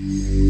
Mm-hmm.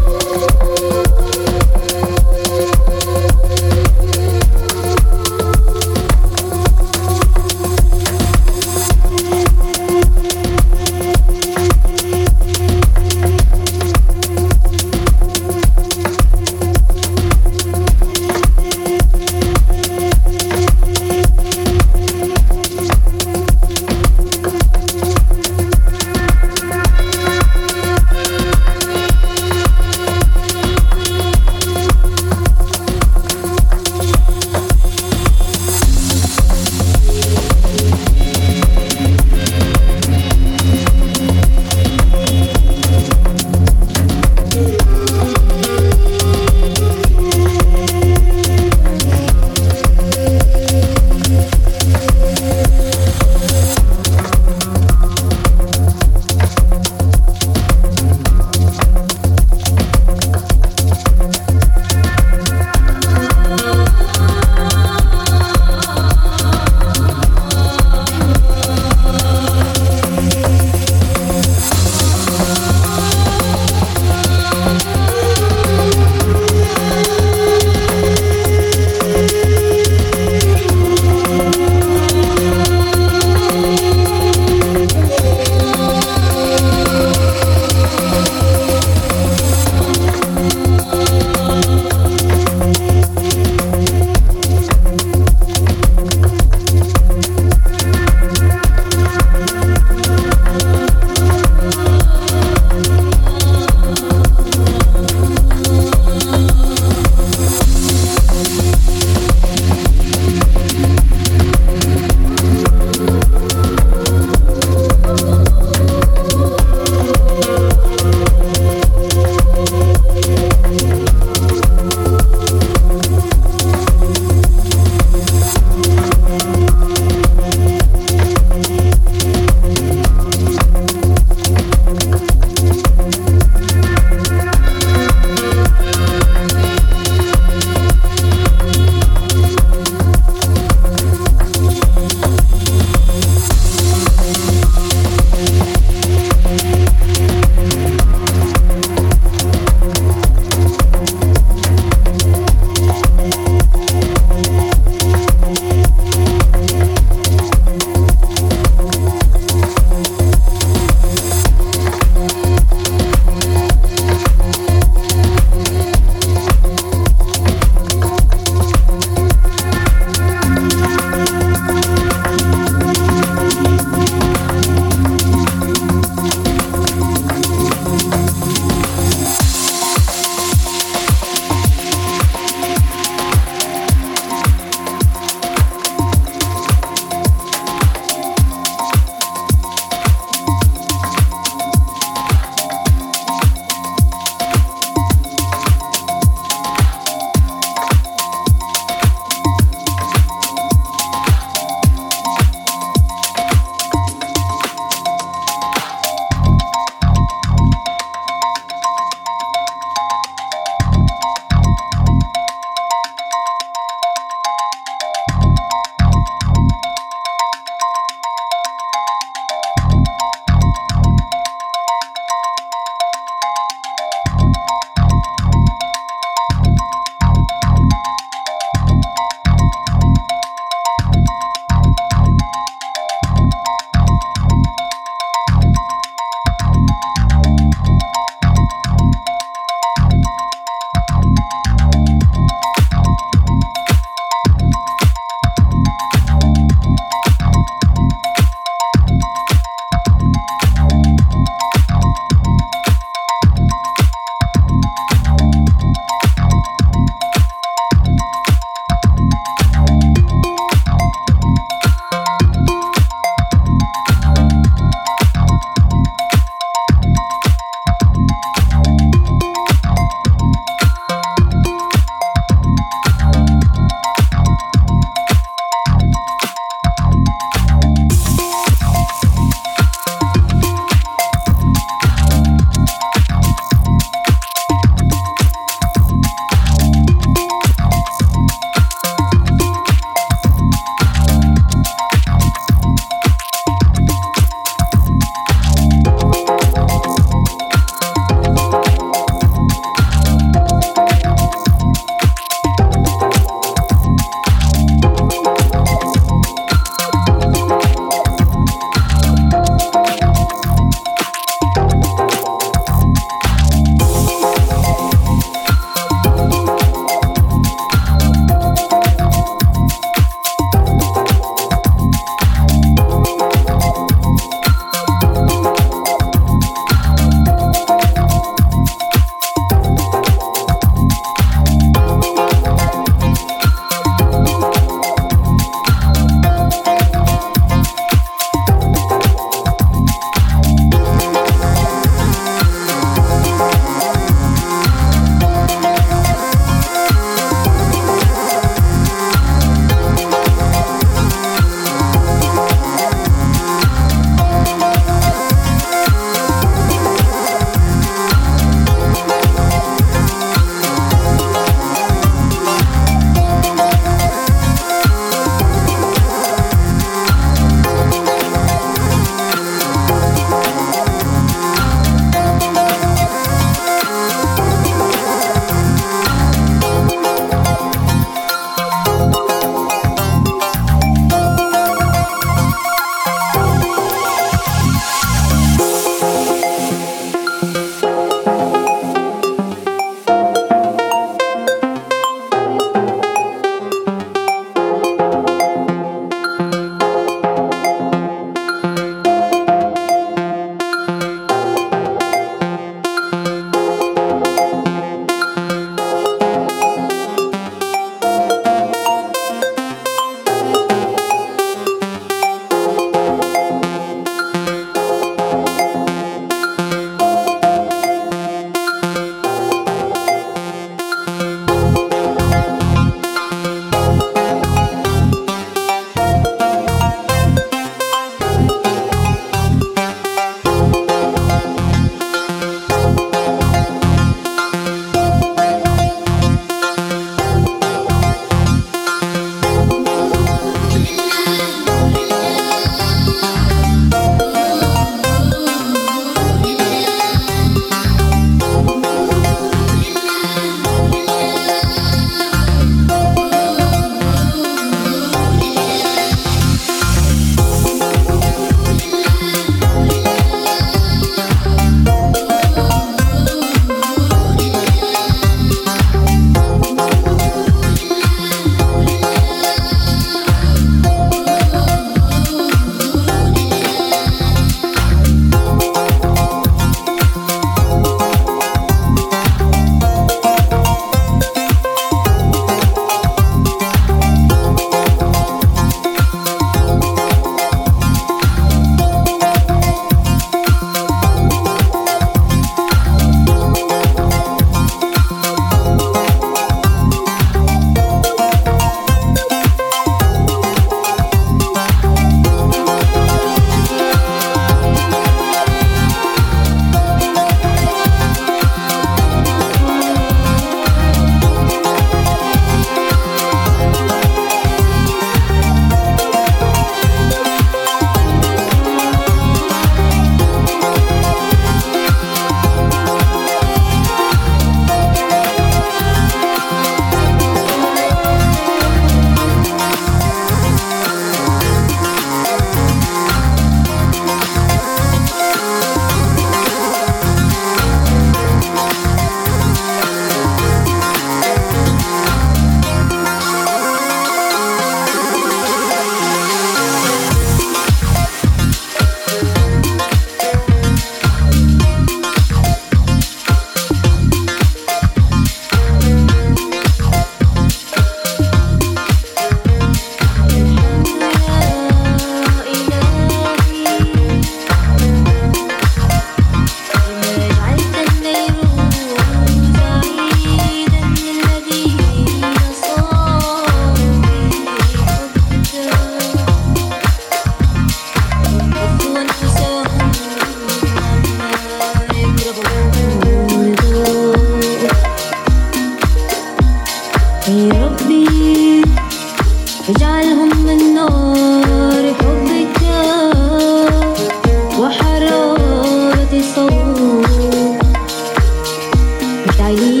Bali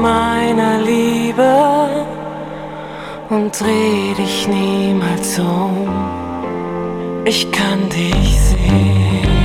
meiner Liebe und dreh dich niemals um. Ich kann dich sehen.